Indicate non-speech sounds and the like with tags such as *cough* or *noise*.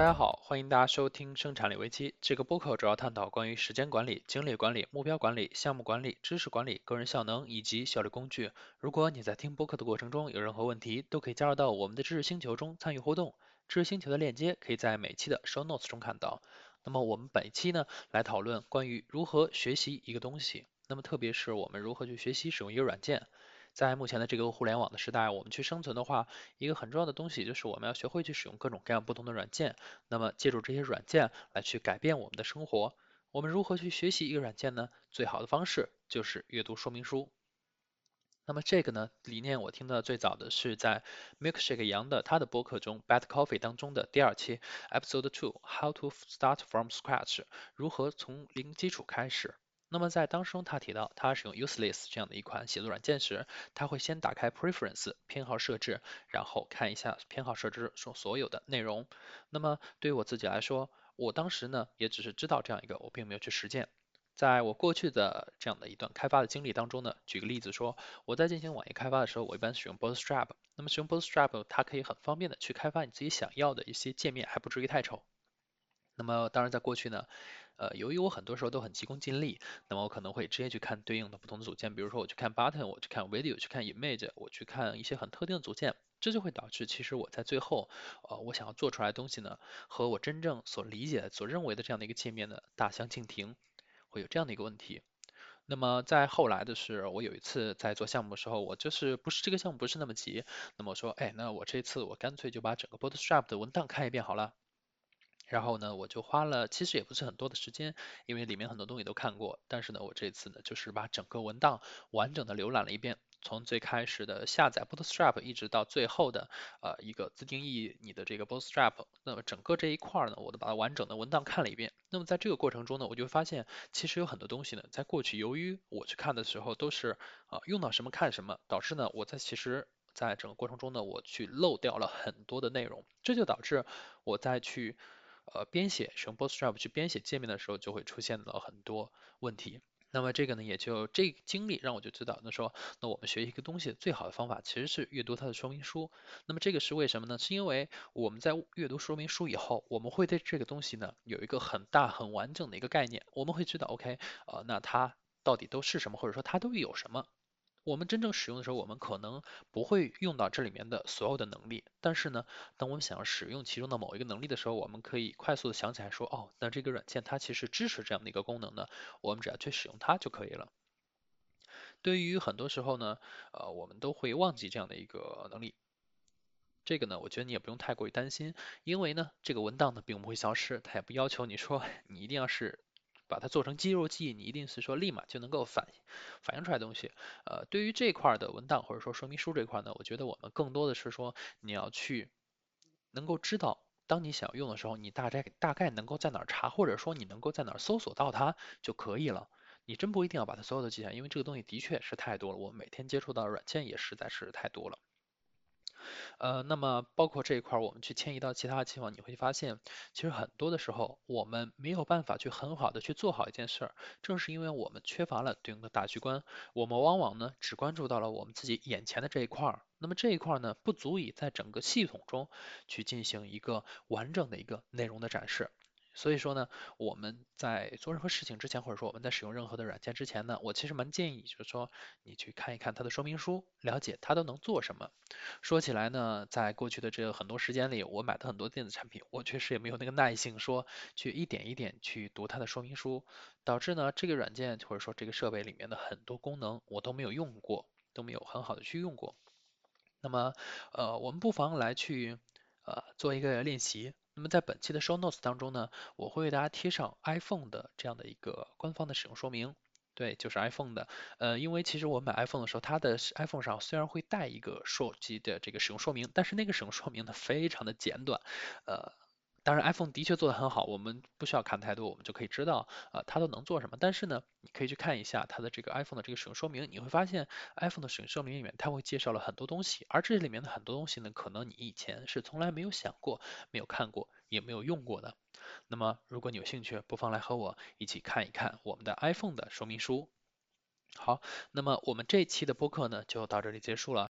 大家好，欢迎大家收听生产力危机。这个播客主要探讨关于时间管理、精力管理、目标管理、项目管理、知识管理、个人效能以及效率工具。如果你在听播客的过程中有任何问题，都可以加入到我们的知识星球中参与互动。知识星球的链接可以在每期的 show notes 中看到。那么我们本期呢，来讨论关于如何学习一个东西。那么特别是我们如何去学习使用一个软件。在目前的这个互联网的时代，我们去生存的话，一个很重要的东西就是我们要学会去使用各种各样不同的软件。那么借助这些软件来去改变我们的生活。我们如何去学习一个软件呢？最好的方式就是阅读说明书。那么这个呢理念我听的最早的是在 Milkshake 杨的他的播客中 Bad Coffee 当中的第二期 Episode Two How to Start from Scratch 如何从零基础开始。那么在当中，他提到他使用 Useless 这样的一款写作软件时，他会先打开 Preference 偏好设置，然后看一下偏好设置中所有的内容。那么对于我自己来说，我当时呢也只是知道这样一个，我并没有去实践。在我过去的这样的一段开发的经历当中呢，举个例子说，我在进行网页开发的时候，我一般使用 Bootstrap。那么使用 Bootstrap，它可以很方便的去开发你自己想要的一些界面，还不至于太丑。那么当然在过去呢。呃，由于我很多时候都很急功近利，那么我可能会直接去看对应的不同的组件，比如说我去看 button，我去看 video，去看 image，我去看一些很特定的组件，这就会导致其实我在最后，呃，我想要做出来的东西呢，和我真正所理解、所认为的这样的一个界面呢大相径庭，会有这样的一个问题。那么在后来的是，我有一次在做项目的时候，我就是不是这个项目不是那么急，那么我说，哎，那我这次我干脆就把整个 Bootstrap 的文档看一遍好了。然后呢，我就花了其实也不是很多的时间，因为里面很多东西都看过。但是呢，我这次呢，就是把整个文档完整的浏览了一遍，从最开始的下载 Bootstrap，一直到最后的呃一个自定义你的这个 Bootstrap，那么整个这一块呢，我都把它完整的文档看了一遍。那么在这个过程中呢，我就发现其实有很多东西呢，在过去由于我去看的时候都是啊用到什么看什么，导致呢我在其实在整个过程中呢，我去漏掉了很多的内容，这就导致我在去。呃，编写使用 Bootstrap 去编写界面的时候，就会出现了很多问题。那么这个呢，也就这经历让我就知道，那说那我们学一个东西最好的方法其实是阅读它的说明书。那么这个是为什么呢？是因为我们在阅读说明书以后，我们会对这个东西呢有一个很大很完整的一个概念，我们会知道 OK，呃，那它到底都是什么，或者说它都有什么。我们真正使用的时候，我们可能不会用到这里面的所有的能力，但是呢，当我们想要使用其中的某一个能力的时候，我们可以快速的想起来说，哦，那这个软件它其实支持这样的一个功能呢，我们只要去使用它就可以了。对于很多时候呢，呃，我们都会忘记这样的一个能力，这个呢，我觉得你也不用太过于担心，因为呢，这个文档呢并不会消失，它也不要求你说 *laughs* 你一定要是。把它做成肌肉记忆，你一定是说立马就能够反反映出来东西。呃，对于这块的文档或者说说明书这块呢，我觉得我们更多的是说你要去能够知道，当你想要用的时候，你大概大概能够在哪儿查，或者说你能够在哪儿搜索到它就可以了。你真不一定要把它所有的记下，因为这个东西的确是太多了，我每天接触到的软件也实在是太多了。呃，那么包括这一块，我们去迁移到其他的地方，你会发现，其实很多的时候，我们没有办法去很好的去做好一件事儿，正是因为我们缺乏了对应的大局观，我们往往呢只关注到了我们自己眼前的这一块儿，那么这一块呢不足以在整个系统中去进行一个完整的一个内容的展示。所以说呢，我们在做任何事情之前，或者说我们在使用任何的软件之前呢，我其实蛮建议，就是说你去看一看它的说明书，了解它都能做什么。说起来呢，在过去的这很多时间里，我买的很多电子产品，我确实也没有那个耐性说去一点一点去读它的说明书，导致呢这个软件或者说这个设备里面的很多功能我都没有用过，都没有很好的去用过。那么呃，我们不妨来去呃做一个练习。那么在本期的 show notes 当中呢，我会为大家贴上 iPhone 的这样的一个官方的使用说明，对，就是 iPhone 的，呃，因为其实我买 iPhone 的时候，它的 iPhone 上虽然会带一个手机的这个使用说明，但是那个使用说明呢非常的简短，呃。当然，iPhone 的确做得很好，我们不需要看太多，我们就可以知道啊，它都能做什么。但是呢，你可以去看一下它的这个 iPhone 的这个使用说明，你会发现 iPhone 的使用说明里面，它会介绍了很多东西，而这里面的很多东西呢，可能你以前是从来没有想过、没有看过、也没有用过的。那么，如果你有兴趣，不妨来和我一起看一看我们的 iPhone 的说明书。好，那么我们这一期的播客呢，就到这里结束了。